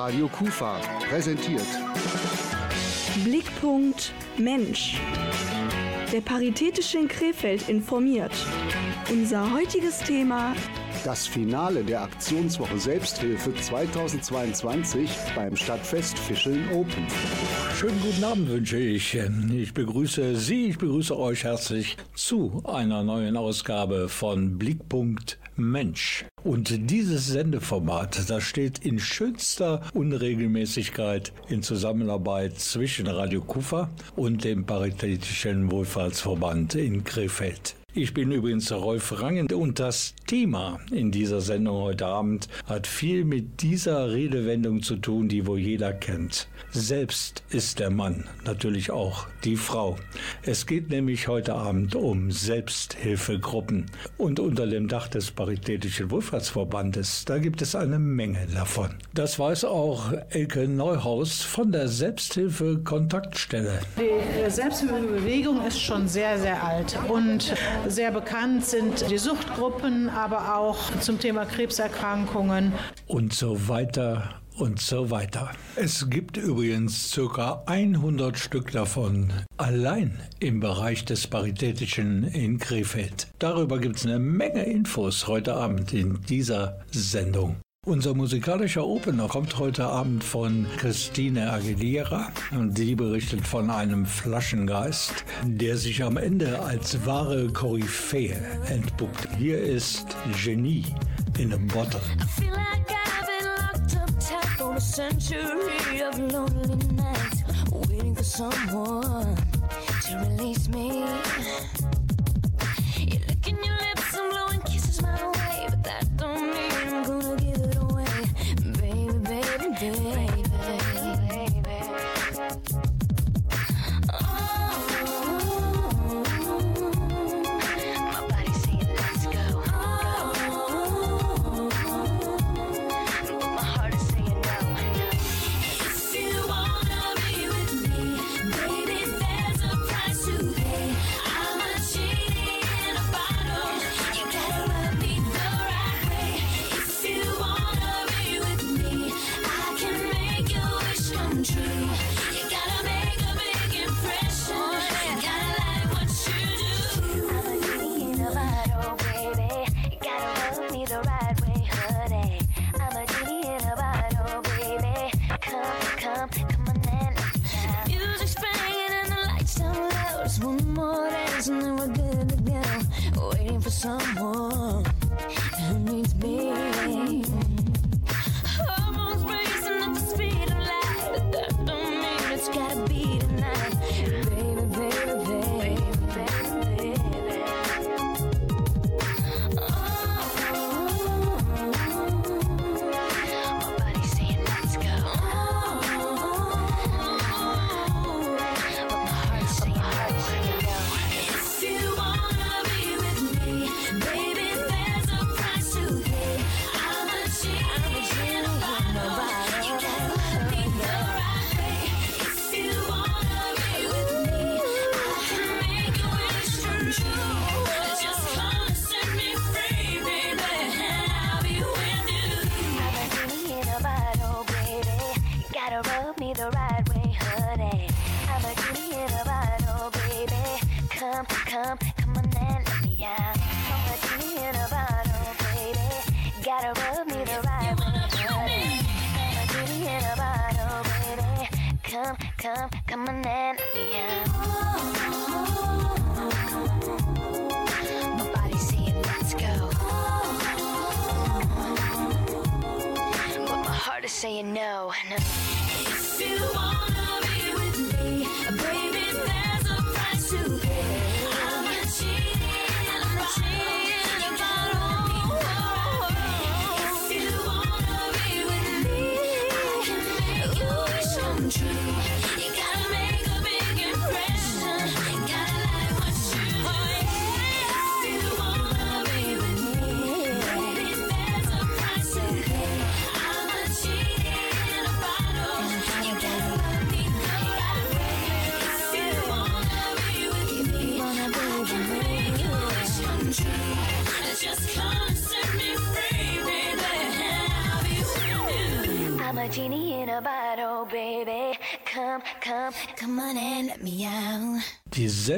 Radio Kufa präsentiert. Blickpunkt Mensch. Der Paritätische in Krefeld informiert. Unser heutiges Thema Das Finale der Aktionswoche Selbsthilfe 2022 beim Stadtfest Fischeln Open. Schönen guten Abend wünsche ich. Ich begrüße Sie, ich begrüße euch herzlich zu einer neuen Ausgabe von Blickpunkt Mensch. Und dieses Sendeformat, das steht in schönster Unregelmäßigkeit in Zusammenarbeit zwischen Radio Kufa und dem Paritätischen Wohlfahrtsverband in Krefeld. Ich bin übrigens Rolf Rangen und das Thema in dieser Sendung heute Abend hat viel mit dieser Redewendung zu tun, die wohl jeder kennt. Selbst ist der Mann, natürlich auch die Frau. Es geht nämlich heute Abend um Selbsthilfegruppen und unter dem Dach des Paritätischen Wohlfahrtsverbandes, da gibt es eine Menge davon. Das weiß auch Elke Neuhaus von der Selbsthilfe Kontaktstelle. Die Selbsthilfebewegung ist schon sehr, sehr alt und sehr bekannt sind die Suchtgruppen, aber auch zum Thema Krebserkrankungen. Und so weiter und so weiter. Es gibt übrigens ca. 100 Stück davon allein im Bereich des Paritätischen in Krefeld. Darüber gibt es eine Menge Infos heute Abend in dieser Sendung. Unser musikalischer Opener kommt heute Abend von Christine Aguilera und die berichtet von einem Flaschengeist, der sich am Ende als wahre Koryphäe entpuppt. Hier ist Genie in a Bottle. a century of lonely nights, waiting for someone to release me.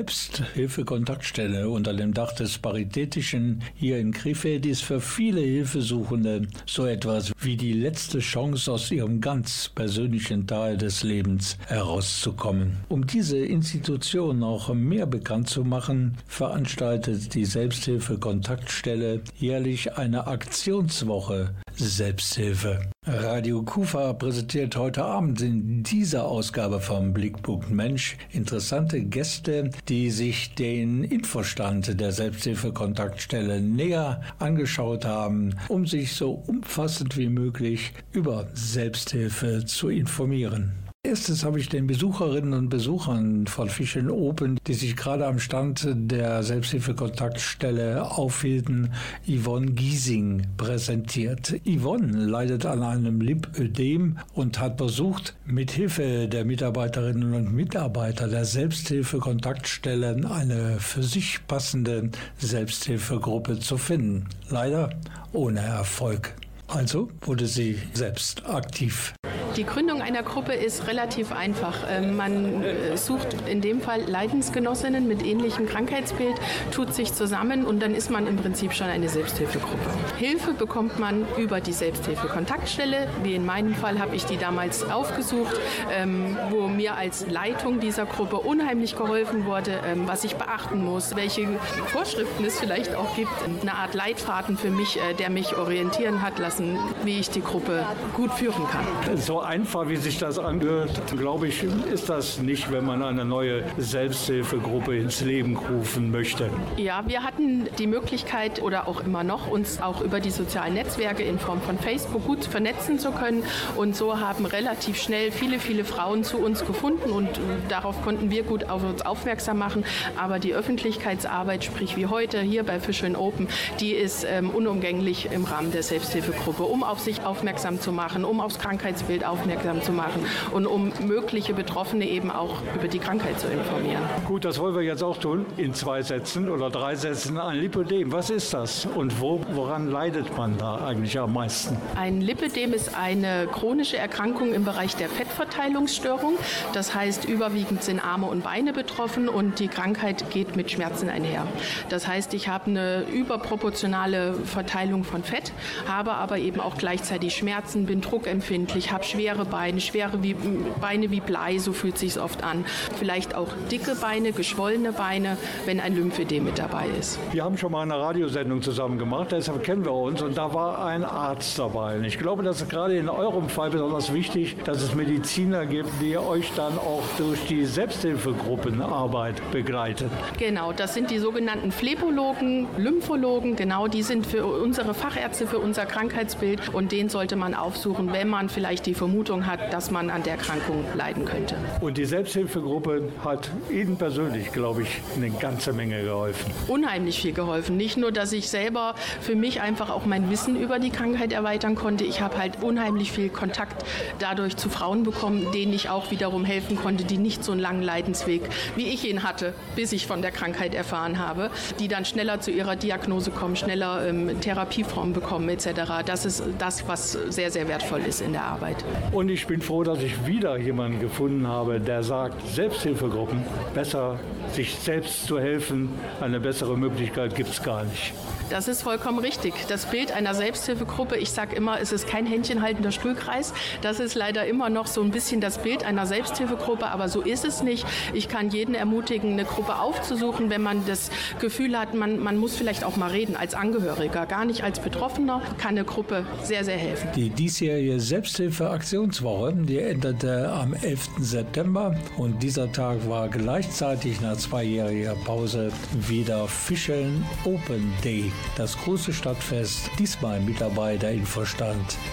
Selbsthilfekontaktstelle unter dem Dach des Paritätischen hier in Krefeld ist für viele Hilfesuchende so etwas wie die letzte Chance aus ihrem ganz persönlichen Teil des Lebens herauszukommen. Um diese Institution auch mehr bekannt zu machen, veranstaltet die Selbsthilfekontaktstelle jährlich eine Aktionswoche Selbsthilfe. Radio Kufa präsentiert heute Abend in dieser Ausgabe vom Blickpunkt Mensch interessante Gäste, die sich den Infostand der Selbsthilfekontaktstelle näher angeschaut haben, um sich so umfassend wie möglich über Selbsthilfe zu informieren. Erstes habe ich den Besucherinnen und Besuchern von Fish and Open, die sich gerade am Stand der Selbsthilfekontaktstelle aufhielten, Yvonne Giesing präsentiert. Yvonne leidet an einem Lipödem und hat versucht, mit Hilfe der Mitarbeiterinnen und Mitarbeiter der Selbsthilfekontaktstelle eine für sich passende Selbsthilfegruppe zu finden. Leider ohne Erfolg. Also wurde sie selbst aktiv. Die Gründung einer Gruppe ist relativ einfach. Ähm, Man äh, sucht in dem Fall Leidensgenossinnen mit ähnlichem Krankheitsbild, tut sich zusammen und dann ist man im Prinzip schon eine Selbsthilfegruppe. Hilfe bekommt man über die Selbsthilfekontaktstelle. Wie in meinem Fall habe ich die damals aufgesucht, ähm, wo mir als Leitung dieser Gruppe unheimlich geholfen wurde, ähm, was ich beachten muss, welche Vorschriften es vielleicht auch gibt. Eine Art Leitfaden für mich, äh, der mich orientieren hat lassen, wie ich die Gruppe gut führen kann. So einfach, wie sich das angehört, glaube ich, ist das nicht, wenn man eine neue Selbsthilfegruppe ins Leben rufen möchte. Ja, wir hatten die Möglichkeit oder auch immer noch, uns auch über die sozialen Netzwerke in Form von Facebook gut vernetzen zu können. Und so haben relativ schnell viele, viele Frauen zu uns gefunden und darauf konnten wir gut auf uns aufmerksam machen. Aber die Öffentlichkeitsarbeit, sprich wie heute hier bei Fish Open, die ist ähm, unumgänglich im Rahmen der Selbsthilfegruppe, um auf sich aufmerksam zu machen, um aufs Krankheitsbild aufmerksam zu machen und um mögliche Betroffene eben auch über die Krankheit zu informieren. Gut, das wollen wir jetzt auch tun, in zwei Sätzen oder drei Sätzen. Ein Lipödem, was ist das und wo, woran leidet man da eigentlich am meisten? Ein Lipödem ist eine chronische Erkrankung im Bereich der Fettverteilungsstörung. Das heißt, überwiegend sind Arme und Beine betroffen und die Krankheit geht mit Schmerzen einher. Das heißt, ich habe eine überproportionale Verteilung von Fett, habe aber eben auch gleichzeitig Schmerzen, bin druckempfindlich, habe schwere Beine, schwere wie, Beine wie Blei, so fühlt sich oft an. Vielleicht auch dicke Beine, geschwollene Beine, wenn ein Lymphödem mit dabei ist. Wir haben schon mal eine Radiosendung zusammen gemacht, deshalb kennen wir uns und da war ein Arzt dabei. Und ich glaube, das ist gerade in eurem Fall besonders wichtig, dass es Mediziner gibt, die euch dann auch durch die Selbsthilfegruppenarbeit begleiten. Genau, das sind die sogenannten Phlebologen, Lymphologen, genau, die sind für unsere Fachärzte für unser Krankheitsbild und den sollte man aufsuchen, wenn man vielleicht die Vermutung hat, dass man an der Erkrankung leiden könnte. Und die Selbsthilfegruppe hat Ihnen persönlich, glaube ich, eine ganze Menge geholfen. Unheimlich viel geholfen. Nicht nur, dass ich selber für mich einfach auch mein Wissen über die Krankheit erweitern konnte. Ich habe halt unheimlich viel Kontakt dadurch zu Frauen bekommen, denen ich auch wiederum helfen konnte, die nicht so einen langen Leidensweg wie ich ihn hatte, bis ich von der Krankheit erfahren habe, die dann schneller zu ihrer Diagnose kommen, schneller ähm, Therapieformen bekommen etc. Das ist das, was sehr, sehr wertvoll ist in der Arbeit. Und ich bin froh, dass ich wieder jemanden gefunden habe, der sagt, Selbsthilfegruppen, besser sich selbst zu helfen, eine bessere Möglichkeit gibt es gar nicht. Das ist vollkommen richtig. Das Bild einer Selbsthilfegruppe, ich sage immer, es ist kein händchenhaltender Stuhlkreis. Das ist leider immer noch so ein bisschen das Bild einer Selbsthilfegruppe, aber so ist es nicht. Ich kann jeden ermutigen, eine Gruppe aufzusuchen, wenn man das Gefühl hat, man, man muss vielleicht auch mal reden als Angehöriger, gar nicht als Betroffener, kann eine Gruppe sehr, sehr helfen. Die diesjährige Selbsthilfe-Aktionswoche, die endete am 11. September und dieser Tag war gleichzeitig nach zweijähriger Pause wieder Fischeln Open Day, das große Stadtfest, diesmal mit dabei der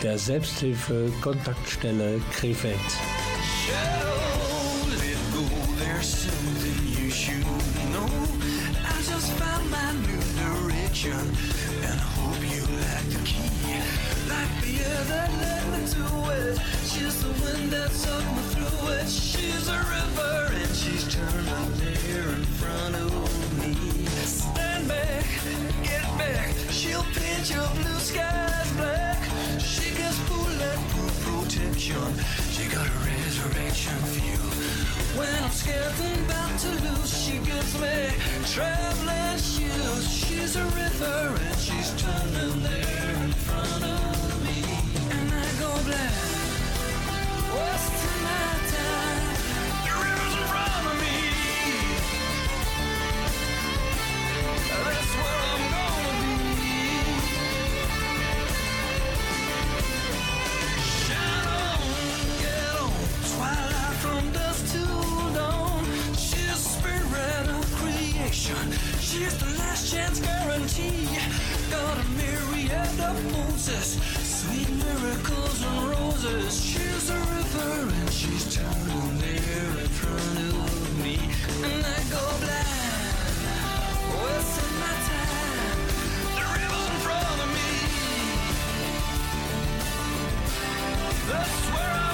der Krefeld. Front of me. Stand. She'll paint your blue skies black. She gets bulletproof protection. She got a resurrection feel. When I'm scared and about to lose, she gives me traveling shoes. She's a river and she's turning there in front of me. And I go black. Wasting my time. The river's in front me. That's where I'm guarantee. Got a myriad of Moses, sweet miracles and roses. She's a river and she's turning there in front of me, and I go blind, wasting my time. The river's in front of me. That's where I'm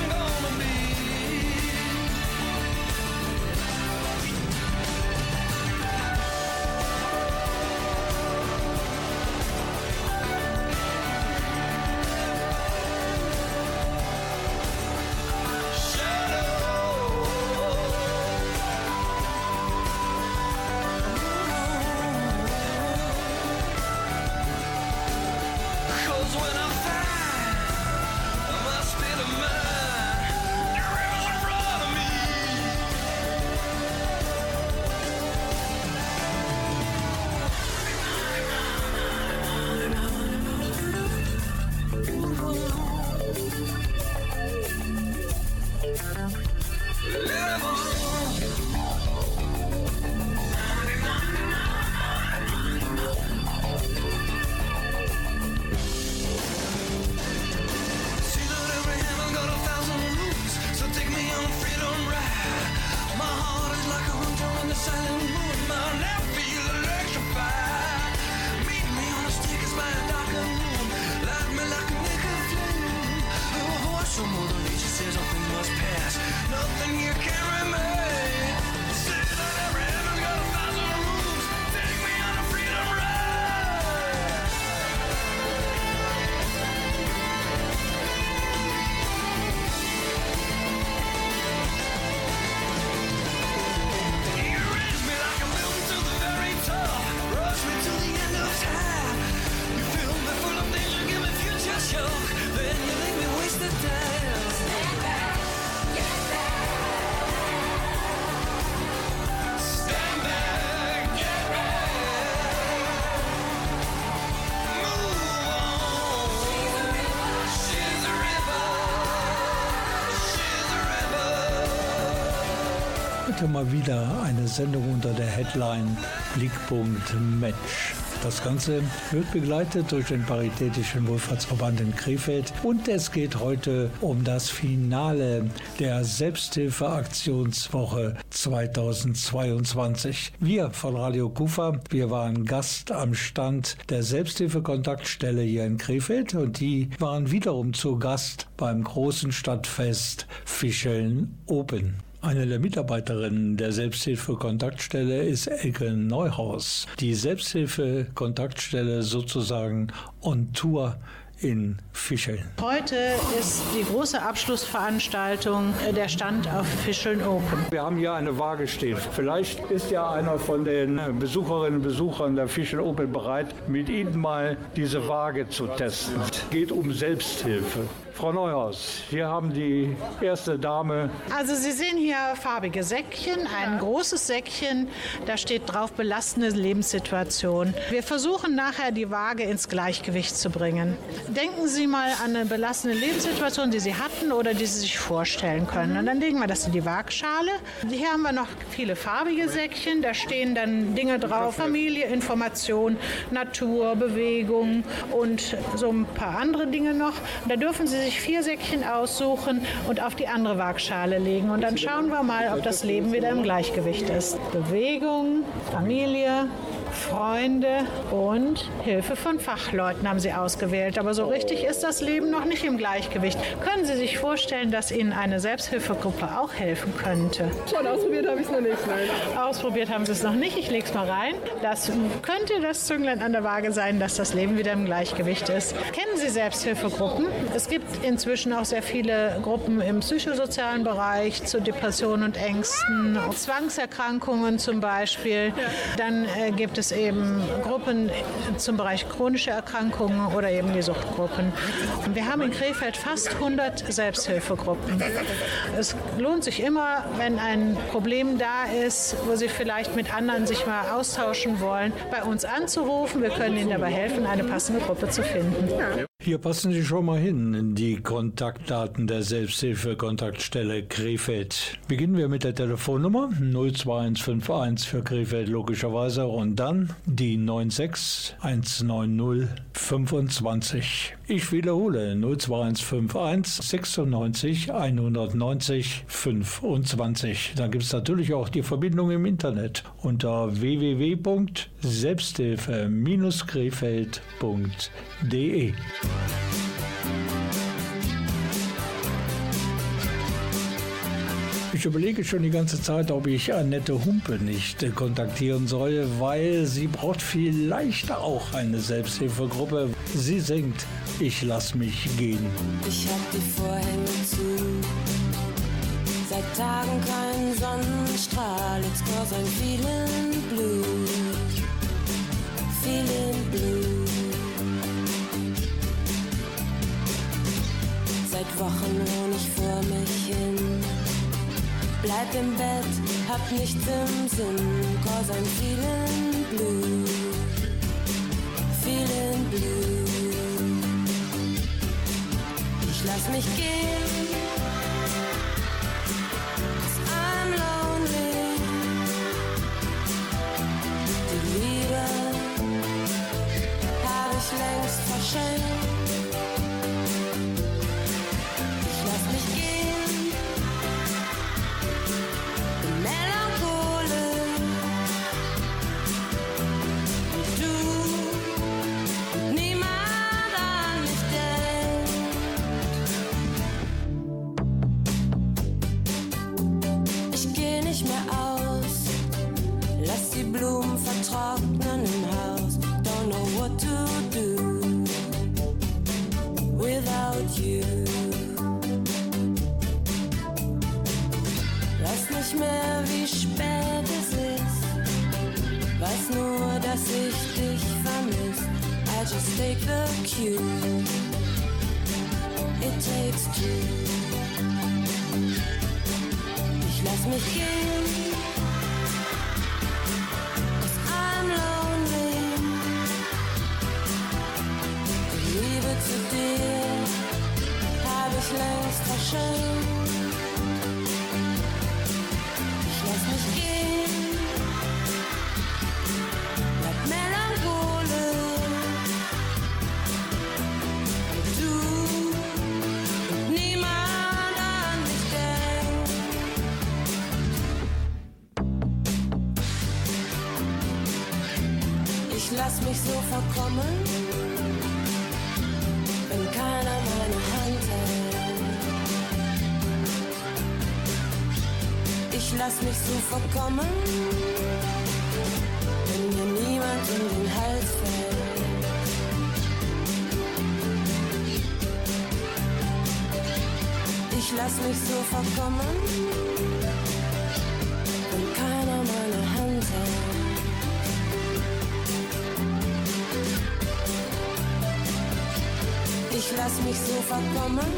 mal wieder eine Sendung unter der Headline Blickpunkt Match. Das Ganze wird begleitet durch den Paritätischen Wohlfahrtsverband in Krefeld und es geht heute um das Finale der Selbsthilfeaktionswoche 2022. Wir von Radio Kufa, wir waren Gast am Stand der Selbsthilfekontaktstelle hier in Krefeld und die waren wiederum zu Gast beim großen Stadtfest Fischeln Open. Eine der Mitarbeiterinnen der Selbsthilfe-Kontaktstelle ist Elke Neuhaus. Die Selbsthilfe-Kontaktstelle sozusagen on Tour in Fischeln. Heute ist die große Abschlussveranstaltung der Stand auf Fischeln Open. Wir haben hier eine Waage stehen. Vielleicht ist ja einer von den Besucherinnen und Besuchern der Fischel Open bereit, mit Ihnen mal diese Waage zu testen. Es geht um Selbsthilfe. Frau Neuhaus, hier haben die erste Dame Also Sie sehen hier farbige Säckchen, ein großes Säckchen, da steht drauf belastende Lebenssituation. Wir versuchen nachher die Waage ins Gleichgewicht zu bringen. Denken Sie mal an eine belastende Lebenssituation, die Sie hatten oder die Sie sich vorstellen können. Und dann legen wir das in die Waagschale. Hier haben wir noch viele farbige Säckchen, da stehen dann Dinge drauf, Familie, Information, Natur, Bewegung und so ein paar andere Dinge noch. Da dürfen Sie sich vier Säckchen aussuchen und auf die andere Waagschale legen. Und dann schauen wir mal, ob das Leben wieder im Gleichgewicht ist. Bewegung, Familie, Freunde und Hilfe von Fachleuten haben sie ausgewählt. Aber so richtig ist das Leben noch nicht im Gleichgewicht. Können Sie sich vorstellen, dass Ihnen eine Selbsthilfegruppe auch helfen könnte? Schon ausprobiert habe ich es noch nicht, nein. Ausprobiert haben Sie es noch nicht. Ich lege es mal rein. Das könnte das Zünglein an der Waage sein, dass das Leben wieder im Gleichgewicht ist. Kennen Sie Selbsthilfegruppen? Es gibt inzwischen auch sehr viele Gruppen im psychosozialen Bereich zu Depressionen und Ängsten, Zwangserkrankungen zum Beispiel. Dann äh, gibt es eben Gruppen zum Bereich chronische Erkrankungen oder eben die Suchtgruppen. Und wir haben in Krefeld fast 100 Selbsthilfegruppen. Es lohnt sich immer, wenn ein Problem da ist, wo Sie vielleicht mit anderen sich mal austauschen wollen, bei uns anzurufen. Wir können Ihnen dabei helfen, eine passende Gruppe zu finden. Hier passen Sie schon mal hin, die Kontaktdaten der Selbsthilfe-Kontaktstelle Krefeld. Beginnen wir mit der Telefonnummer 02151 für Krefeld logischerweise und dann die 96190 25. Ich wiederhole 02151 96 190 25. Dann gibt es natürlich auch die Verbindung im Internet unter www.selbsthilfe-krefeld.de. Ich überlege schon die ganze Zeit, ob ich Annette Humpe nicht kontaktieren soll, weil sie braucht vielleicht auch eine Selbsthilfegruppe. Sie singt Ich lass mich gehen. Ich hab die Vorhänge zu. Seit Tagen kein Sonnenstrahl. It's cause I'm feeling blue. Feeling blue. Seit Wochen wohn ich vor mich hin. Bleib im Bett, hab nichts im Sinn. Cause I'm feeling blue. Feeling blue. Ich lass mich gehen. 'Cause I'm lonely. Die Liebe hab ich längst verschenkt. Dass ich dich vermiss. I just take the cue. It takes two. Ich lass mich gehen. 'Cause I'm lonely. Die Liebe zu dir hab ich längst verschenkt. Lass mich so verkommen, wenn mir niemand in den Hals fällt. Ich lass mich so verkommen, wenn keiner meine Hand hält. Ich lass mich so verkommen,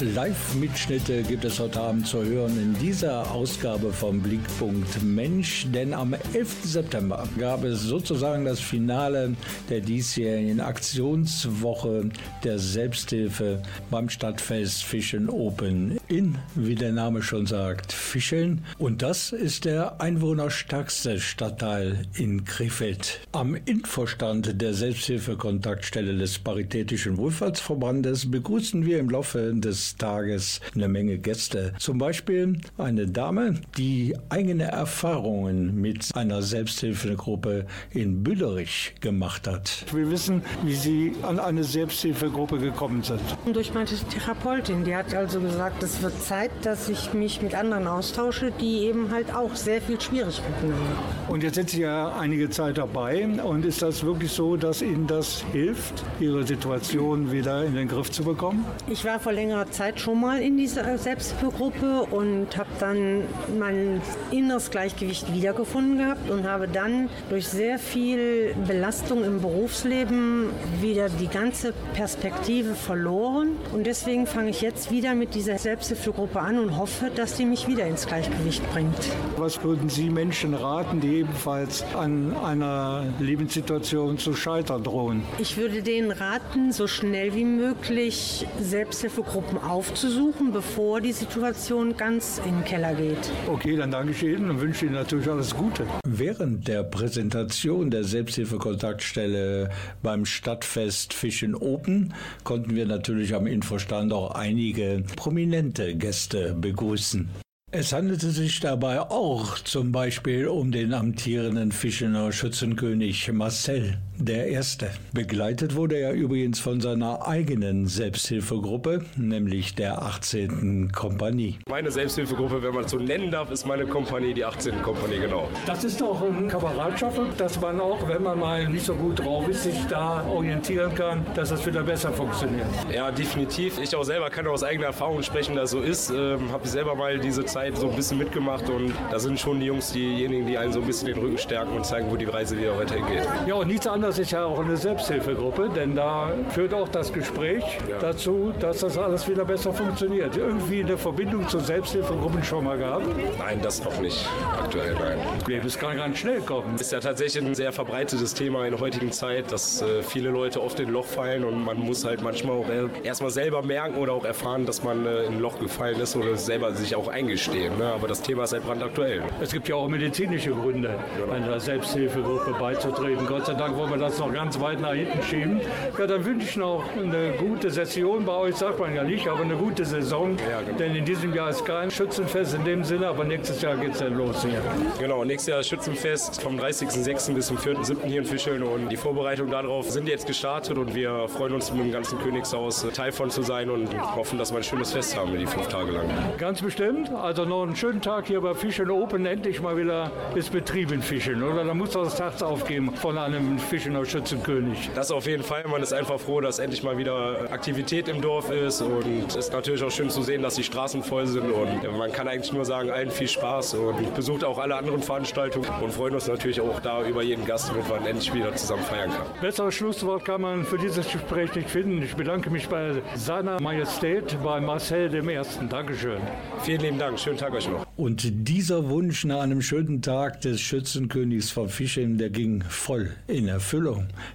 Live-Mitschnitte gibt es heute Abend zu hören in dieser Ausgabe vom Blickpunkt Mensch, denn am 11. September gab es sozusagen das Finale der diesjährigen Aktionswoche der Selbsthilfe beim Stadtfest Fischen Open in, wie der Name schon sagt, Fischeln. Und das ist der einwohnerstärkste Stadtteil in Krefeld. Am Infostand der Selbsthilfekontaktstelle des Paritätischen Wohlfahrtsverbandes begrüßen wir im Laufe des des Tages eine Menge Gäste. Zum Beispiel eine Dame, die eigene Erfahrungen mit einer Selbsthilfegruppe in Büllerich gemacht hat. Wir wissen, wie Sie an eine Selbsthilfegruppe gekommen sind. Durch meine Therapeutin, die hat also gesagt, es wird Zeit, dass ich mich mit anderen austausche, die eben halt auch sehr viel Schwierigkeiten haben. Und jetzt sind Sie ja einige Zeit dabei. Und ist das wirklich so, dass Ihnen das hilft, Ihre Situation wieder in den Griff zu bekommen? Ich war vor längerer Zeit schon mal in dieser Selbsthilfegruppe und habe dann mein inneres Gleichgewicht wiedergefunden gehabt und habe dann durch sehr viel Belastung im Berufsleben wieder die ganze Perspektive verloren. Und deswegen fange ich jetzt wieder mit dieser Selbsthilfegruppe an und hoffe, dass die mich wieder ins Gleichgewicht bringt. Was würden Sie Menschen raten, die ebenfalls an einer Lebenssituation zu scheitern drohen? Ich würde denen raten, so schnell wie möglich Selbsthilfegruppen aufzusuchen, bevor die Situation ganz in den Keller geht. Okay, dann danke ich Ihnen und wünsche Ihnen natürlich alles Gute. Während der Präsentation der Selbsthilfekontaktstelle beim Stadtfest Fischen Open konnten wir natürlich am Infostand auch einige prominente Gäste begrüßen. Es handelte sich dabei auch zum Beispiel um den amtierenden Fischener Schützenkönig Marcel der Erste. Begleitet wurde er übrigens von seiner eigenen Selbsthilfegruppe, nämlich der 18. Kompanie. Meine Selbsthilfegruppe, wenn man es so nennen darf, ist meine Kompanie, die 18. Kompanie, genau. Das ist doch eine Kameradschaft, dass man auch, wenn man mal nicht so gut drauf ist, sich da orientieren kann, dass das wieder besser funktioniert. Ja, definitiv. Ich auch selber kann aus eigener Erfahrung sprechen, dass so ist. Ähm, Habe selber mal diese Zeit so ein bisschen mitgemacht und da sind schon die Jungs diejenigen, die einen so ein bisschen den Rücken stärken und zeigen, wo die Reise wieder weiterhin geht. Ja, und nichts anderes ist ja auch eine Selbsthilfegruppe, denn da führt auch das Gespräch dazu, dass das alles wieder besser funktioniert. Irgendwie eine Verbindung zu Selbsthilfegruppen schon mal gehabt? Nein, das noch nicht aktuell, nein. Nee, das kann ganz schnell kommen. Ist ja tatsächlich ein sehr verbreitetes Thema in der heutigen Zeit, dass äh, viele Leute oft in ein Loch fallen und man muss halt manchmal auch erstmal selber merken oder auch erfahren, dass man äh, in ein Loch gefallen ist oder selber sich auch eingestehen. Ne? Aber das Thema ist halt brandaktuell. Es gibt ja auch medizinische Gründe, einer Selbsthilfegruppe beizutreten. Gott sei Dank wollen wir das noch ganz weit nach hinten schieben. Ja, dann wünsche ich noch eine gute Session bei euch, sagt man ja nicht, aber eine gute Saison. Denn in diesem Jahr ist kein Schützenfest in dem Sinne, aber nächstes Jahr geht es dann los hier. Genau, nächstes Jahr Schützenfest vom 30.06. bis zum 4.07. hier in Fischeln und die Vorbereitungen darauf sind jetzt gestartet und wir freuen uns mit dem ganzen Königshaus äh, Teil von zu sein und hoffen, dass wir ein schönes Fest haben, die fünf Tage lang. Ganz bestimmt. Also noch einen schönen Tag hier bei Fischen Open. Endlich mal wieder ist Betrieb in Fischen, oder? Da muss das Herz aufgeben von einem Fischener Schützenkönig. Das auf jeden Fall. Man ist einfach froh, dass endlich mal wieder Aktivität im Dorf ist und es ist natürlich auch schön zu sehen, dass die Straßen voll sind und man kann eigentlich nur sagen, allen viel Spaß und besucht auch alle anderen Veranstaltungen und freuen uns natürlich auch da über jeden Gast, damit man endlich wieder zusammen feiern kann. Besseres Schlusswort kann man für dieses Gespräch nicht finden. Ich bedanke mich bei seiner Majestät, bei Marcel dem Ersten. Dankeschön. Vielen lieben Dank. Schönen Tag euch noch. Und dieser Wunsch nach einem schönen Tag des Schützenkönigs von Fischeln, der ging voll in Erfüllung.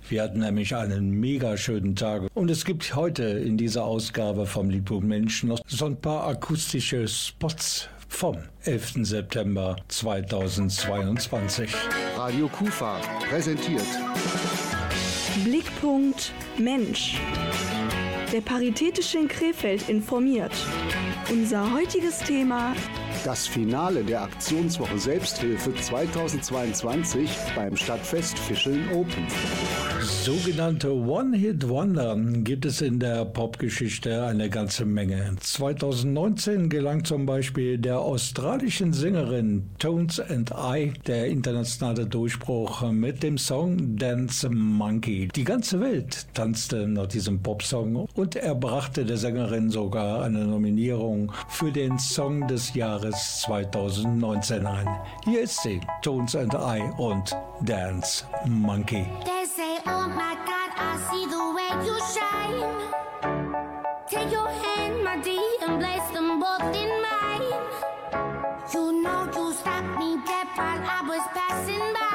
Wir hatten nämlich einen mega schönen Tag. Und es gibt heute in dieser Ausgabe vom Liebling Mensch noch so ein paar akustische Spots vom 11. September 2022. Radio Kufa präsentiert Blickpunkt Mensch. Der Paritätische in Krefeld informiert. Unser heutiges Thema das Finale der Aktionswoche Selbsthilfe 2022 beim Stadtfest Fischeln Open. Sogenannte One-Hit-Wonder gibt es in der Popgeschichte eine ganze Menge. 2019 gelang zum Beispiel der australischen Sängerin Tones and I der internationale Durchbruch mit dem Song Dance Monkey. Die ganze Welt tanzte nach diesem Popsong und er brachte der Sängerin sogar eine Nominierung für den Song des Jahres 2019 ein. Hier ist sie, Tones and I und Dance Monkey. They say, oh my God, I see the way you shine. Take your hand, my dear, and place them both in mine. You know you stopped me dead while I was passing by.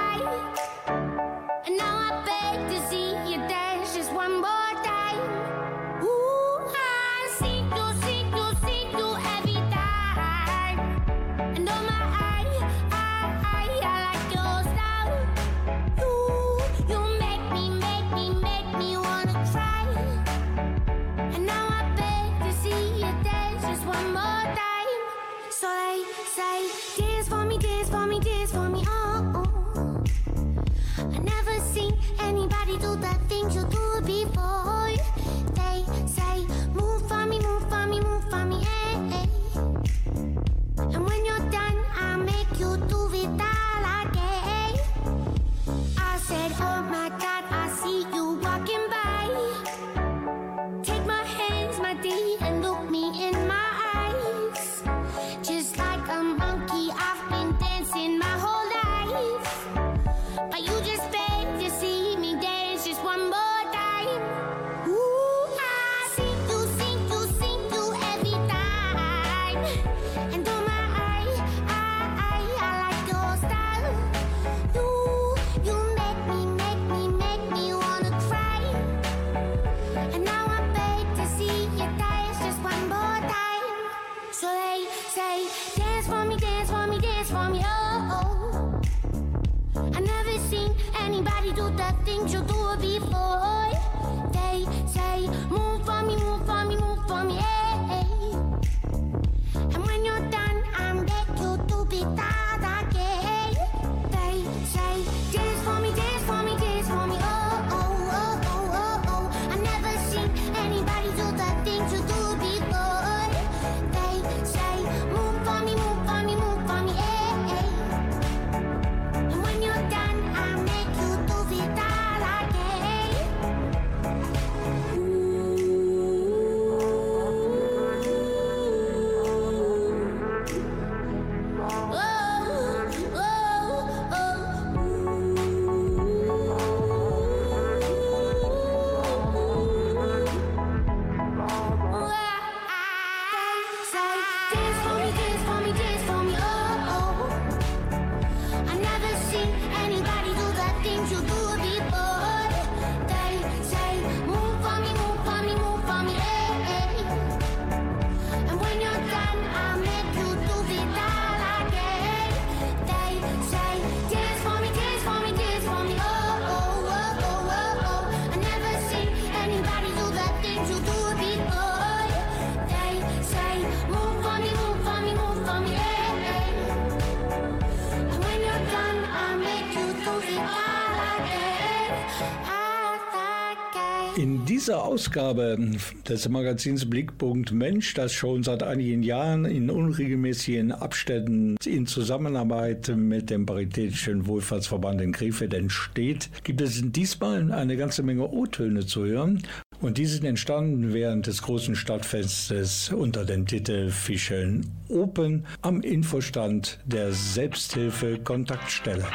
Dieser Ausgabe des Magazins Blickpunkt Mensch, das schon seit einigen Jahren in unregelmäßigen Abständen in Zusammenarbeit mit dem Paritätischen Wohlfahrtsverband in Krefeld entsteht, gibt es diesmal eine ganze Menge O-Töne zu hören. Und die sind entstanden während des großen Stadtfestes unter dem Titel Fischeln Open am Infostand der Selbsthilfe Kontaktstelle.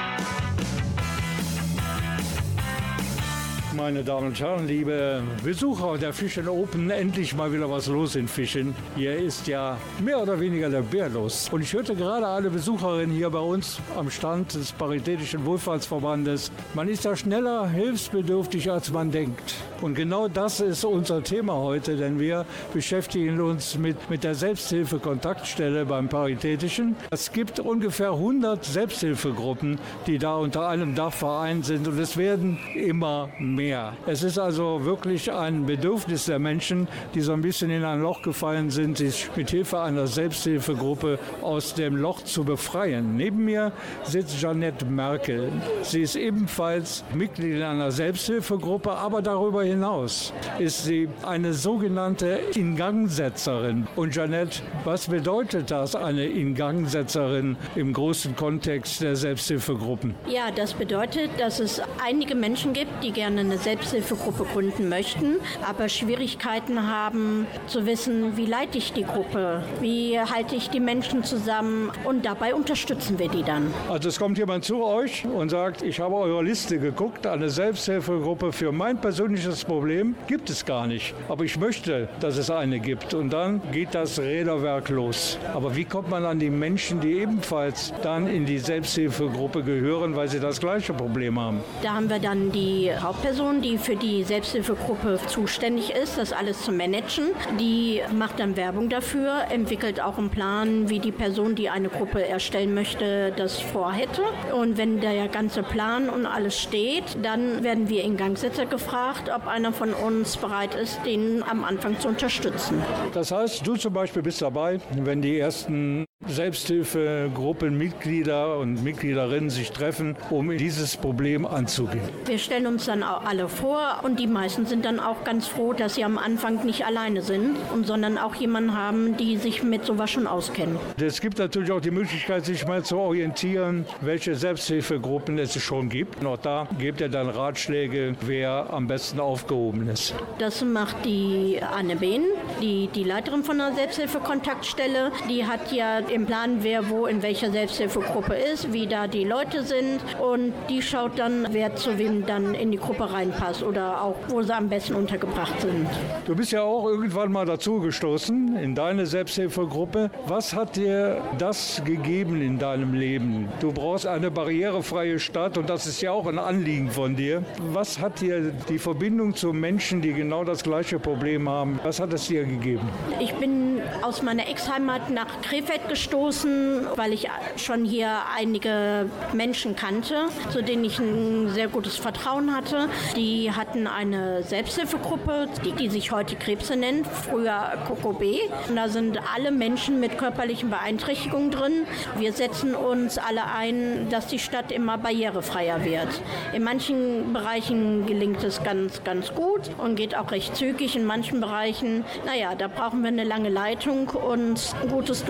Meine Damen und Herren, liebe Besucher der Fischen Open, endlich mal wieder was los in Fischen. Hier ist ja mehr oder weniger der Bär los. Und ich hörte gerade alle Besucherinnen hier bei uns am Stand des Paritätischen Wohlfahrtsverbandes. Man ist ja schneller hilfsbedürftig, als man denkt. Und genau das ist unser Thema heute, denn wir beschäftigen uns mit, mit der Selbsthilfe-Kontaktstelle beim Paritätischen. Es gibt ungefähr 100 Selbsthilfegruppen, die da unter einem Dach vereint sind und es werden immer mehr. Es ist also wirklich ein Bedürfnis der Menschen, die so ein bisschen in ein Loch gefallen sind, sich mit Hilfe einer Selbsthilfegruppe aus dem Loch zu befreien. Neben mir sitzt Jeanette Merkel. Sie ist ebenfalls Mitglied in einer Selbsthilfegruppe, aber darüber hinaus ist sie eine sogenannte Ingangsetzerin. Und Jeanette, was bedeutet das, eine Ingangsetzerin im großen Kontext der Selbsthilfegruppen? Ja, das bedeutet, dass es einige Menschen gibt, die gerne eine Selbsthilfegruppe gründen möchten, aber Schwierigkeiten haben zu wissen, wie leite ich die Gruppe, wie halte ich die Menschen zusammen und dabei unterstützen wir die dann. Also es kommt jemand zu euch und sagt, ich habe eure Liste geguckt, eine Selbsthilfegruppe für mein persönliches Problem gibt es gar nicht. Aber ich möchte, dass es eine gibt. Und dann geht das Räderwerk los. Aber wie kommt man an die Menschen, die ebenfalls dann in die Selbsthilfegruppe gehören, weil sie das gleiche Problem haben? Da haben wir dann die Hauptperson, die für die Selbsthilfegruppe zuständig ist, das alles zu managen. Die macht dann Werbung dafür, entwickelt auch einen Plan, wie die Person, die eine Gruppe erstellen möchte, das vorhätte. Und wenn der ganze Plan und alles steht, dann werden wir in Gangsetzer gefragt, ob einer von uns bereit ist, den am Anfang zu unterstützen. Das heißt, du zum Beispiel bist dabei, wenn die ersten Selbsthilfegruppenmitglieder und Mitgliederinnen sich treffen, um dieses Problem anzugehen. Wir stellen uns dann auch alle vor und die meisten sind dann auch ganz froh, dass sie am Anfang nicht alleine sind, und sondern auch jemanden haben, die sich mit sowas schon auskennen. Es gibt natürlich auch die Möglichkeit, sich mal zu orientieren, welche Selbsthilfegruppen es schon gibt. Und auch da gebt ihr dann Ratschläge, wer am besten aufgehoben ist. Das macht die Anne Behn, die, die Leiterin von der Selbsthilfekontaktstelle. Die hat ja im Plan, wer wo in welcher Selbsthilfegruppe ist, wie da die Leute sind. Und die schaut dann, wer zu wem dann in die Gruppe reinpasst oder auch, wo sie am besten untergebracht sind. Du bist ja auch irgendwann mal dazu gestoßen in deine Selbsthilfegruppe. Was hat dir das gegeben in deinem Leben? Du brauchst eine barrierefreie Stadt und das ist ja auch ein Anliegen von dir. Was hat dir die Verbindung zu Menschen, die genau das gleiche Problem haben, was hat es dir dir gegeben? Ich bin aus meiner Ex-Heimat nach Krefeld gestoßen, weil ich schon hier einige Menschen kannte, zu denen ich ein sehr gutes Vertrauen hatte. Die hatten eine Selbsthilfegruppe, die, die sich heute Krebse nennt, früher KOKOB. Und da sind alle Menschen mit körperlichen Beeinträchtigungen drin. Wir setzen uns alle ein, dass die Stadt immer barrierefreier wird. In manchen Bereichen gelingt es ganz, ganz gut und geht auch recht zügig. In manchen Bereichen, naja, da brauchen wir eine lange Leitung und ein gutes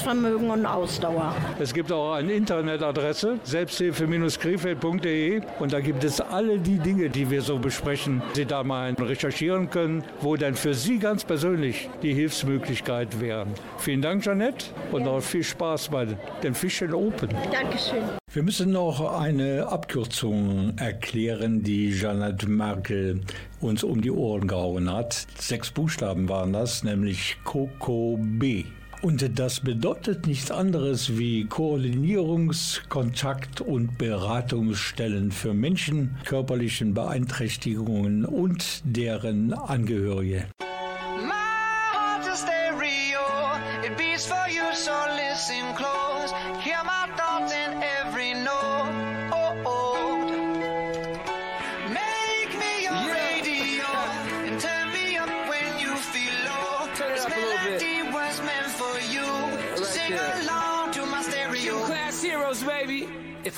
Durchsetzungsvermögen und Ausdauer. Es gibt auch eine Internetadresse, selbsthilfe-krefeld.de und da gibt es alle die Dinge, die wir so besprechen, Sie da mal recherchieren können, wo dann für Sie ganz persönlich die Hilfsmöglichkeit wären. Vielen Dank, Janette, und noch viel Spaß bei den Fischen Open. Dankeschön. Wir müssen noch eine Abkürzung erklären, die Jeanette Merkel uns um die Ohren gehauen hat. Sechs Buchstaben waren das, nämlich COCO-B. Und das bedeutet nichts anderes wie Koordinierungs-, Kontakt- und Beratungsstellen für Menschen, körperlichen Beeinträchtigungen und deren Angehörige.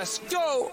Let's go.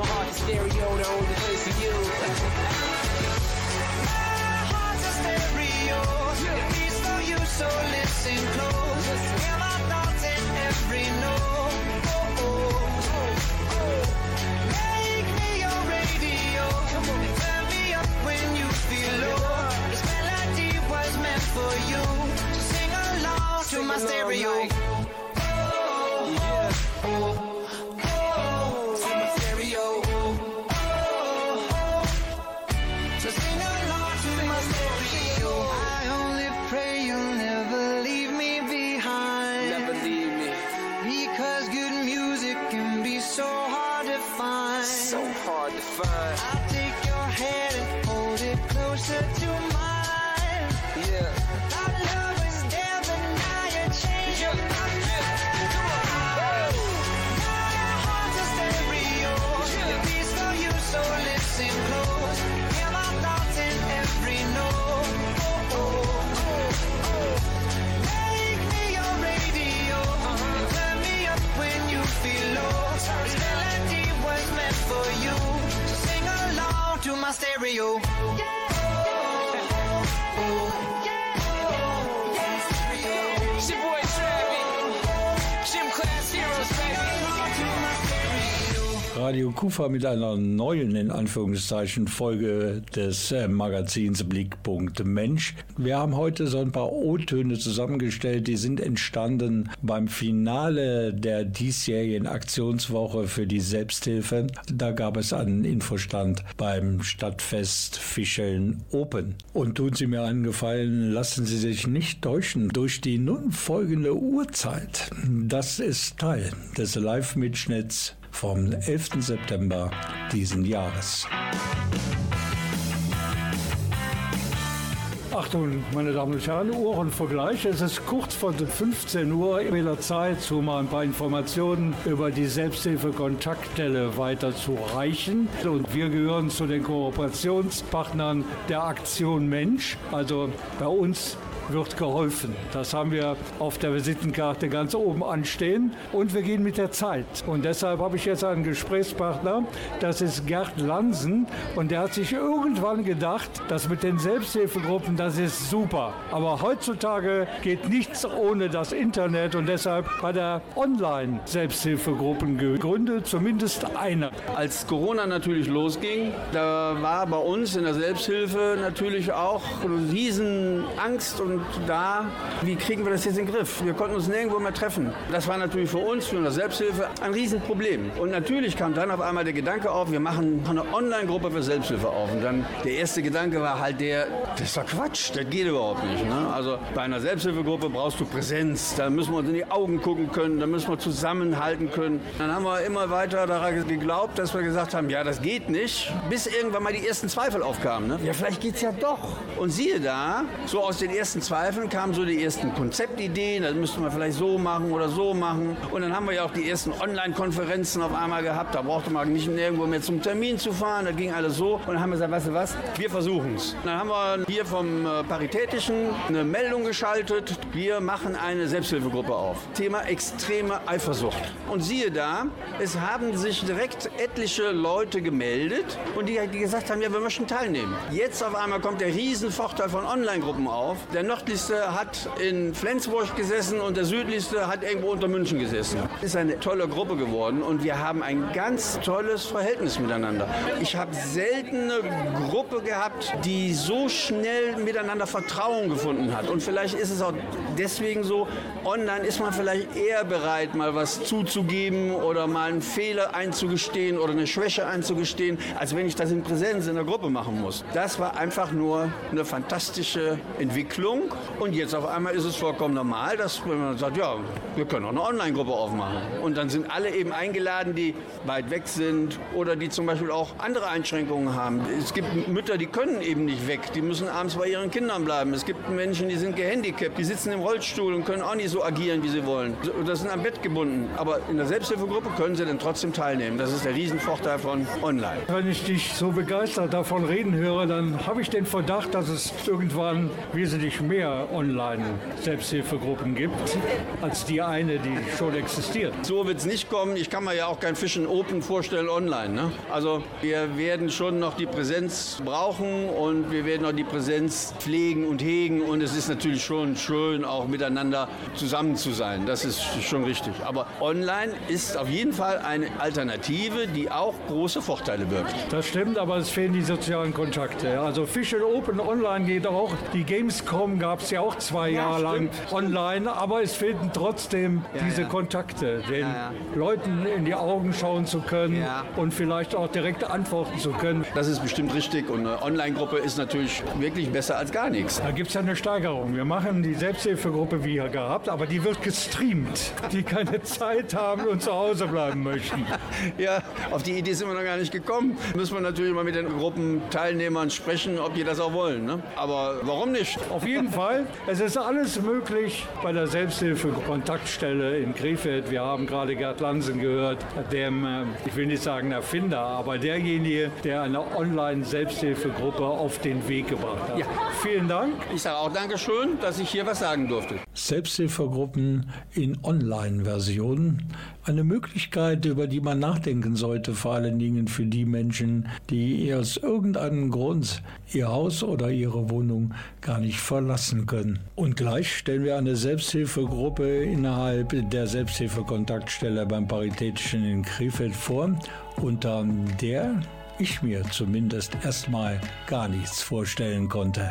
my heart's a stereo, the only place for you. my heart's a stereo. It beats for you, so listen close. Hear my thoughts in every note. Oh, oh, oh. Make me your radio. And turn me up when you feel low. This melody was meant for you. So sing along to my stereo. Oh, oh, oh, oh, you. So sing along to my stereo. It's Radio Kufa mit einer neuen, in Anführungszeichen, Folge des äh, Magazins Blickpunkt Mensch. Wir haben heute so ein paar O-Töne zusammengestellt, die sind entstanden beim Finale der diesjährigen Aktionswoche für die Selbsthilfe. Da gab es einen Infostand beim Stadtfest Fischeln Open. Und tun Sie mir einen Gefallen, lassen Sie sich nicht täuschen durch die nun folgende Uhrzeit. Das ist Teil des Live-Mitschnitts vom 11. September diesen Jahres. Achtung, meine Damen und Herren, Uhrenvergleich. Es ist kurz vor 15 Uhr. Wieder Zeit, um mal ein paar Informationen über die Selbsthilfe-Kontaktstelle weiterzureichen. Und wir gehören zu den Kooperationspartnern der Aktion Mensch. Also bei uns wird geholfen. Das haben wir auf der Visitenkarte ganz oben anstehen und wir gehen mit der Zeit. Und deshalb habe ich jetzt einen Gesprächspartner, das ist Gerd Lansen und der hat sich irgendwann gedacht, das mit den Selbsthilfegruppen, das ist super. Aber heutzutage geht nichts ohne das Internet und deshalb hat er Online-Selbsthilfegruppen gegründet, zumindest eine. Als Corona natürlich losging, da war bei uns in der Selbsthilfe natürlich auch eine riesen Angst und da, wie kriegen wir das jetzt in den Griff? Wir konnten uns nirgendwo mehr treffen. Das war natürlich für uns, für unsere Selbsthilfe, ein Riesenproblem. Und natürlich kam dann auf einmal der Gedanke auf, wir machen eine Online-Gruppe für Selbsthilfe auf. Und dann der erste Gedanke war halt der, das ist doch Quatsch, das geht überhaupt nicht. Ne? Also bei einer Selbsthilfegruppe brauchst du Präsenz, da müssen wir uns in die Augen gucken können, da müssen wir zusammenhalten können. Dann haben wir immer weiter daran geglaubt, dass wir gesagt haben, ja, das geht nicht, bis irgendwann mal die ersten Zweifel aufkamen. Ne? Ja, vielleicht geht's ja doch. Und siehe da, so aus den ersten Zweifeln kamen so die ersten Konzeptideen, das müsste man vielleicht so machen oder so machen. Und dann haben wir ja auch die ersten Online-Konferenzen auf einmal gehabt, da brauchte man nicht nirgendwo mehr zum Termin zu fahren, da ging alles so. Und dann haben wir gesagt, weißt du was, wir versuchen es. Dann haben wir hier vom äh, Paritätischen eine Meldung geschaltet, wir machen eine Selbsthilfegruppe auf. Thema extreme Eifersucht. Und siehe da, es haben sich direkt etliche Leute gemeldet und die, die gesagt haben, ja, wir möchten teilnehmen. Jetzt auf einmal kommt der Riesenvorteil von Online-Gruppen auf. Der nördlichste hat in Flensburg gesessen und der südlichste hat irgendwo unter München gesessen. Ist eine tolle Gruppe geworden und wir haben ein ganz tolles Verhältnis miteinander. Ich habe selten eine Gruppe gehabt, die so schnell miteinander Vertrauen gefunden hat. Und vielleicht ist es auch deswegen so, online ist man vielleicht eher bereit, mal was zuzugeben oder mal einen Fehler einzugestehen oder eine Schwäche einzugestehen, als wenn ich das in Präsenz in der Gruppe machen muss. Das war einfach nur eine fantastische Entwicklung. Und jetzt auf einmal ist es vollkommen normal, dass man sagt, ja, wir können auch eine Online-Gruppe aufmachen. Und dann sind alle eben eingeladen, die weit weg sind oder die zum Beispiel auch andere Einschränkungen haben. Es gibt Mütter, die können eben nicht weg. Die müssen abends bei ihren Kindern bleiben. Es gibt Menschen, die sind gehandicapt, die sitzen im Rollstuhl und können auch nicht so agieren, wie sie wollen. Oder sind am Bett gebunden. Aber in der Selbsthilfegruppe können sie dann trotzdem teilnehmen. Das ist der Riesenvorteil von online. Wenn ich dich so begeistert davon reden höre, dann habe ich den Verdacht, dass es irgendwann wesentlich mehr Online-Selbsthilfegruppen gibt, als die eine, die schon existiert. So wird es nicht kommen. Ich kann mir ja auch kein Fischen Open vorstellen online. Ne? Also wir werden schon noch die Präsenz brauchen und wir werden auch die Präsenz pflegen und hegen. Und es ist natürlich schon schön, auch miteinander zusammen zu sein. Das ist schon richtig. Aber online ist auf jeden Fall eine Alternative, die auch große Vorteile birgt. Das stimmt, aber es fehlen die sozialen Kontakte. Also Fischl Open Online geht auch. Die Gamescom gab es ja auch zwei Ja, Jahre lang stimmt. online, aber es fehlten trotzdem Ja, diese ja. Kontakte, den Ja, Leuten in die Augen schauen zu können Ja. und vielleicht auch direkt antworten zu können. Das ist bestimmt richtig und eine Online-Gruppe ist natürlich wirklich besser als gar nichts. Da gibt es ja eine Steigerung. Wir machen die Selbsthilfegruppe wie gehabt, aber die wird gestreamt. Die keine Zeit haben und zu Hause bleiben möchten. Ja, auf die Idee sind wir noch gar nicht gekommen. Müssen wir natürlich mal mit den Gruppenteilnehmern sprechen, ob die das auch wollen. Ne? Aber warum nicht? Auf jeden Fall, es ist alles möglich bei der Selbsthilfe-Kontaktstelle in Krefeld. Wir haben gerade Gerd Lansen gehört, dem, äh, ich will nicht sagen Erfinder, aber derjenige, der eine Online-Selbsthilfegruppe auf den Weg gebracht hat. Ja. Vielen Dank. Ich sage auch Dankeschön, dass ich hier was sagen durfte. Selbsthilfegruppen in Online-Version. Eine Möglichkeit, über die man nachdenken sollte, vor allen Dingen für die Menschen, die aus irgendeinem Grund ihr Haus oder ihre Wohnung gar nicht verlassen können. Und gleich stellen wir eine Selbsthilfegruppe innerhalb der Selbsthilfekontaktstelle beim Paritätischen in Krefeld vor, unter der ich mir zumindest erstmal gar nichts vorstellen konnte.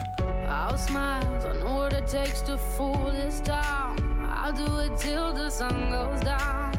I'll do it till the sun goes down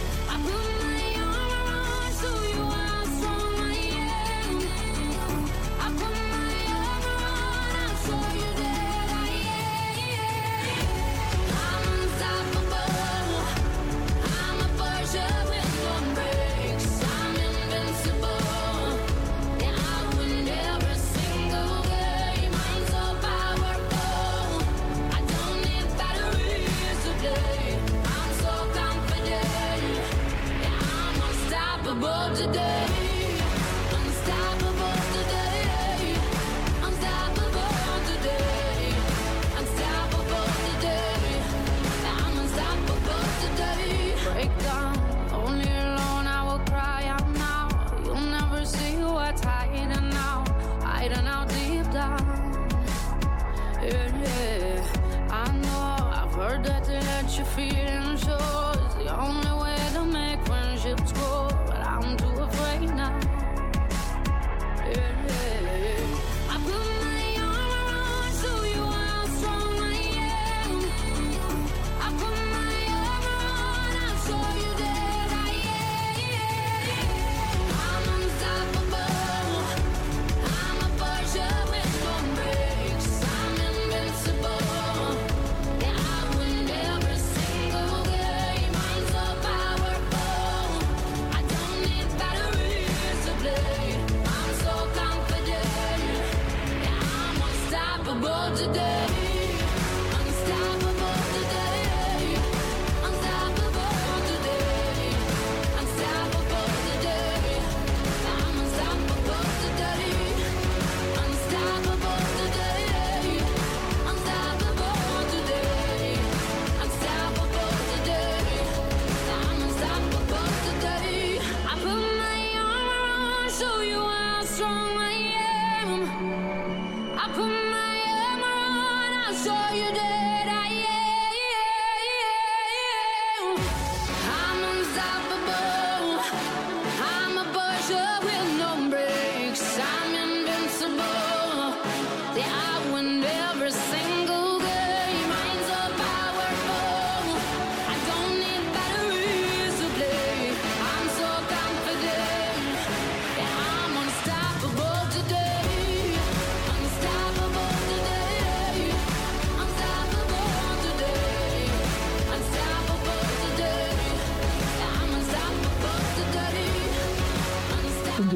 don't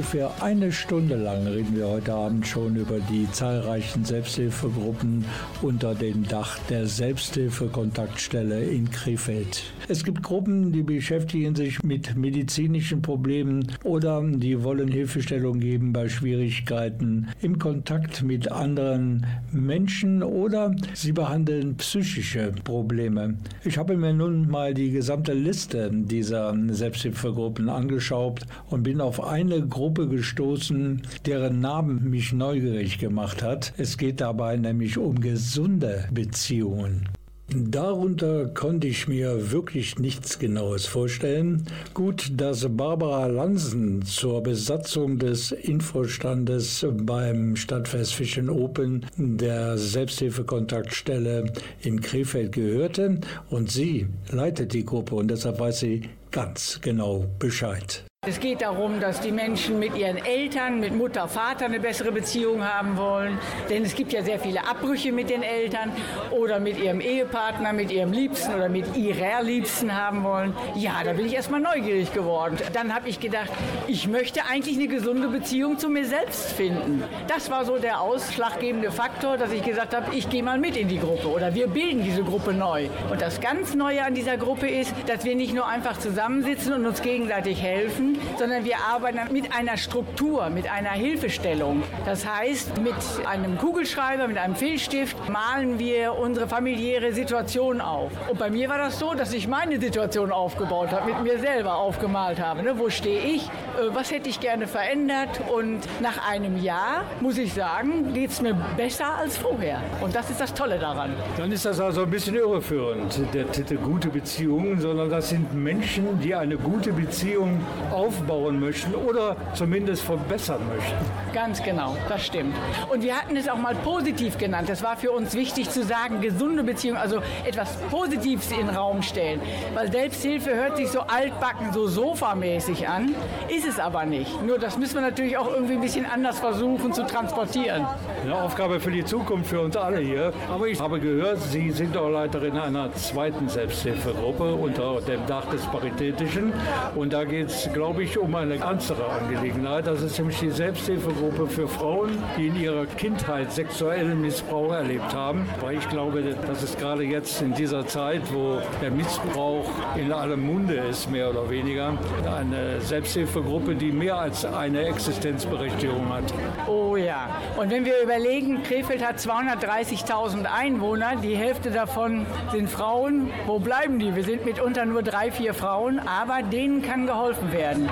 Ungefähr eine Stunde lang reden wir heute Abend schon über die zahlreichen Selbsthilfegruppen unter dem Dach der Selbsthilfekontaktstelle in Krefeld. Es gibt Gruppen, die beschäftigen sich mit medizinischen Problemen oder die wollen Hilfestellung geben bei Schwierigkeiten im Kontakt mit anderen Menschen oder sie behandeln psychische Probleme. Ich habe mir nun mal die gesamte Liste dieser Selbsthilfegruppen angeschaut und bin auf eine Gruppe gestoßen, deren Namen mich neugierig gemacht hat. Es geht dabei nämlich um gesunde Beziehungen. Darunter konnte ich mir wirklich nichts Genaues vorstellen. Gut, dass Barbara Lansen zur Besatzung des Infostandes beim Stadtfest Fischen Open der Selbsthilfekontaktstelle in Krefeld gehörte und sie leitet die Gruppe und deshalb weiß sie ganz genau Bescheid. Es geht darum, dass die Menschen mit ihren Eltern, mit Mutter, Vater eine bessere Beziehung haben wollen. Denn es gibt ja sehr viele Abbrüche mit den Eltern oder mit ihrem Ehepartner, mit ihrem Liebsten oder mit ihrer Liebsten haben wollen. Ja, da bin ich erstmal neugierig geworden. Dann habe ich gedacht, ich möchte eigentlich eine gesunde Beziehung zu mir selbst finden. Das war so der ausschlaggebende Faktor, dass ich gesagt habe, ich gehe mal mit in die Gruppe oder wir bilden diese Gruppe neu. Und das ganz Neue an dieser Gruppe ist, dass wir nicht nur einfach zusammensitzen und uns gegenseitig helfen, sondern wir arbeiten mit einer Struktur, mit einer Hilfestellung. Das heißt, mit einem Kugelschreiber, mit einem Filzstift malen wir unsere familiäre Situation auf. Und bei mir war das so, dass ich meine Situation aufgebaut habe, mit mir selber aufgemalt habe. Ne? Wo stehe ich? Äh, Was hätte ich gerne verändert? Und nach einem Jahr, muss ich sagen, geht es mir besser als vorher. Und das ist das Tolle daran. Dann ist das also ein bisschen irreführend, der Titel Gute Beziehungen, sondern das sind Menschen, die eine gute Beziehung aufbauen möchten oder zumindest verbessern möchten. Ganz genau, das stimmt. Und wir hatten es auch mal positiv genannt. Das war für uns wichtig zu sagen, gesunde Beziehungen, also etwas Positives in den Raum stellen. Weil Selbsthilfe hört sich so altbacken, so sofamäßig an, ist es aber nicht. Nur das müssen wir natürlich auch irgendwie ein bisschen anders versuchen zu transportieren. Eine Aufgabe für die Zukunft für uns alle hier. Aber ich habe gehört, Sie sind auch Leiterin einer zweiten Selbsthilfegruppe unter dem Dach des Paritätischen. Und da geht es, glaube ich, um eine ernstere Angelegenheit. Das ist nämlich die Selbsthilfegruppe für Frauen, die in ihrer Kindheit sexuellen Missbrauch erlebt haben. Weil ich glaube, dass es gerade jetzt in dieser Zeit, wo der Missbrauch in allem Munde ist, mehr oder weniger, eine Selbsthilfegruppe, die mehr als eine Existenzberechtigung hat. Oh ja. Und wenn wir überlegen, Krefeld hat 230.000 Einwohner, die Hälfte davon sind Frauen. Wo bleiben die? Wir sind mitunter nur drei, vier Frauen, aber denen kann geholfen werden.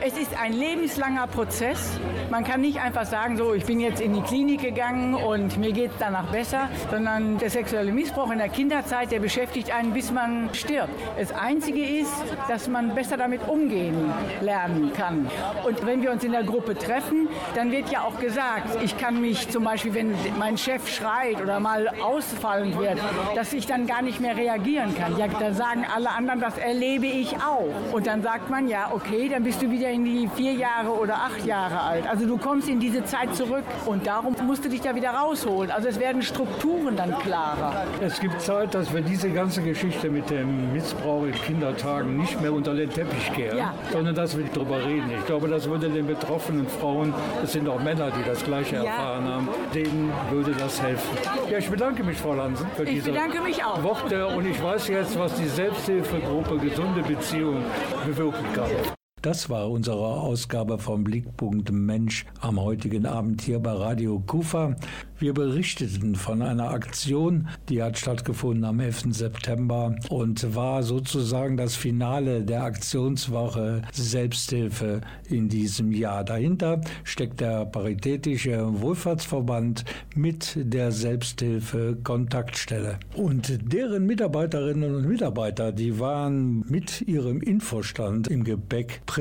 Es ist ein lebenslanger Prozess. Man kann nicht einfach sagen, so, ich bin jetzt in die Klinik gegangen und mir geht es danach besser, sondern der sexuelle Missbrauch in der Kinderzeit, der beschäftigt einen, bis man stirbt. Das Einzige ist, dass man besser damit umgehen lernen kann. Und wenn wir uns in der Gruppe treffen, dann wird ja auch gesagt, ich kann mich zum Beispiel, wenn mein Chef schreit oder mal ausfallend wird, dass ich dann gar nicht mehr reagieren kann. Ja, dann sagen alle anderen, das erlebe ich auch. Und dann sagt man, ja, okay, dann bist du wieder in die vier Jahre oder acht Jahre alt. Also du kommst in diese Zeit zurück und darum musst du dich da wieder rausholen. Also es werden Strukturen dann klarer. Es gibt Zeit, dass wir diese ganze Geschichte mit dem Missbrauch in Kindertagen nicht mehr unter den Teppich kehren, Ja. sondern dass wir darüber reden. Ich glaube, das würde den betroffenen Frauen, es sind auch Männer, die das Gleiche Ja. erfahren haben, denen würde das helfen. Ja, ich bedanke mich, Frau Lansen, für Ich diese bedanke mich auch. Worte und ich weiß jetzt, was die Selbsthilfegruppe Gesunde Beziehung bewirken kann. Das war unsere Ausgabe vom Blickpunkt Mensch am heutigen Abend hier bei Radio Kufa. Wir berichteten von einer Aktion, die hat stattgefunden am 11. September und war sozusagen das Finale der Aktionswoche Selbsthilfe in diesem Jahr. Dahinter steckt der Paritätische Wohlfahrtsverband mit der Selbsthilfe Kontaktstelle. Und deren Mitarbeiterinnen und Mitarbeiter, die waren mit ihrem Infostand im Gepäck präsent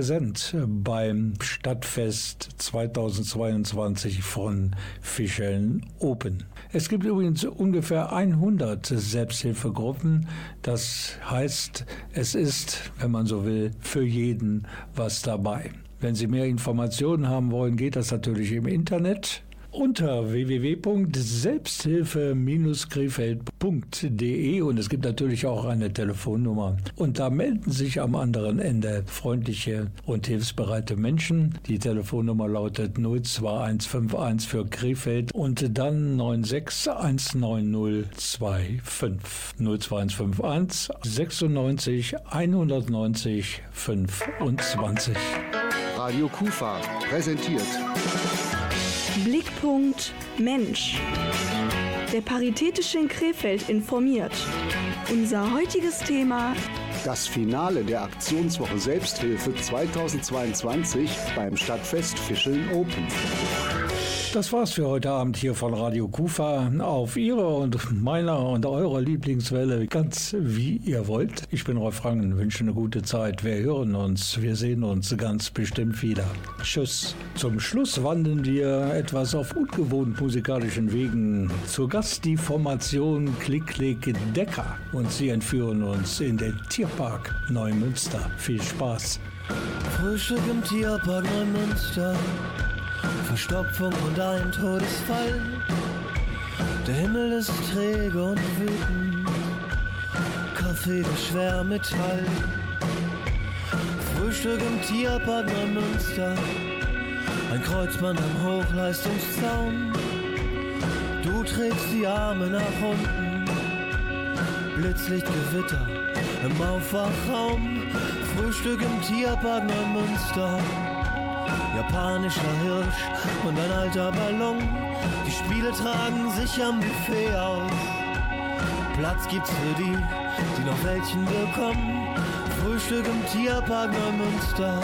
beim Stadtfest 2022 von Fischeln Open. Es gibt übrigens ungefähr 100 Selbsthilfegruppen. Das heißt, es ist, wenn man so will, für jeden was dabei. Wenn Sie mehr Informationen haben wollen, geht das natürlich im Internet unter www.selbsthilfe-krefeld.de und es gibt natürlich auch eine Telefonnummer. Und da melden sich am anderen Ende freundliche und hilfsbereite Menschen. Die Telefonnummer lautet 02151 für Krefeld und dann 9619025. 02151 96 190 25. Radio Kufa präsentiert Blickpunkt Mensch. Der Paritätische in Krefeld informiert. Unser heutiges Thema das Finale der Aktionswoche Selbsthilfe 2022 beim Stadtfest Fischeln Open. Das war's für heute Abend hier von Radio Kufa auf Ihrer und meiner und eurer Lieblingswelle, ganz wie ihr wollt. Ich bin Rolf Rangen, wünsche eine gute Zeit. Wir hören uns, wir sehen uns ganz bestimmt wieder. Tschüss. Zum Schluss wandeln wir etwas auf ungewohnten musikalischen Wegen. Zu Gast die Formation Klick Klick Decker und sie entführen uns in den Tierpark Neumünster. Viel Spaß. Frühstück im Tierpark Neumünster, Verstopfung und ein Todesfall. Der Himmel ist träge und wütend, Kaffee der Schwermetall. Frühstück im Tierpark Neumünster, ein Kreuzband am Hochleistungszaun. Du trägst die Arme nach unten, Blitzlichtgewitter im Aufwachraum. Frühstück im Tierpark Neumünster, japanischer Hirsch und ein alter Ballon. Die Spiele tragen sich am Buffet aus. Platz gibt's für die, die noch welchen bekommen. Frühstück im Tierpark Neumünster.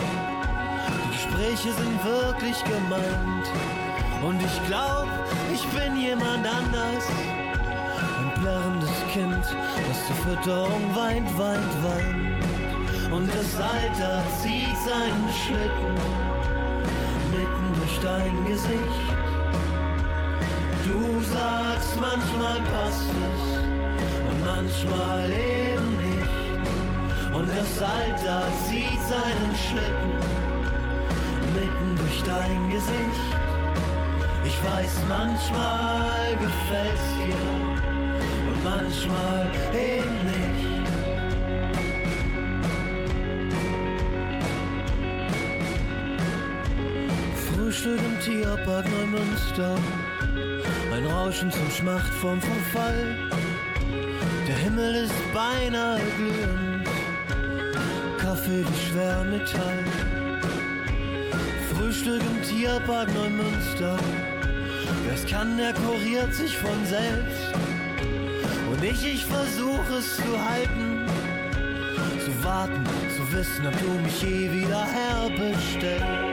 Die Gespräche sind wirklich gemeint. Und ich glaub, ich bin jemand anders. Ein plärrendes Kind, das zur Fütterung weint, weint, weint. Und das Alter zieht seinen Schlitten dein Gesicht. Du sagst, manchmal passt es und manchmal eben nicht. Und das Alter zieht seinen Schlitten mitten durch dein Gesicht. Ich weiß, manchmal gefällt's dir und manchmal eben nicht. Frühstück im Tierpark Neumünster, ein Rauschen zum Schmacht vom Verfall. Der Himmel ist beinahe glühend, Kaffee wie Schwermetall. Frühstück im Tierpark Neumünster, es kann, der kuriert sich von selbst. Und ich, ich versuche es zu halten, zu warten, zu wissen, ob du mich je wieder herbestellst.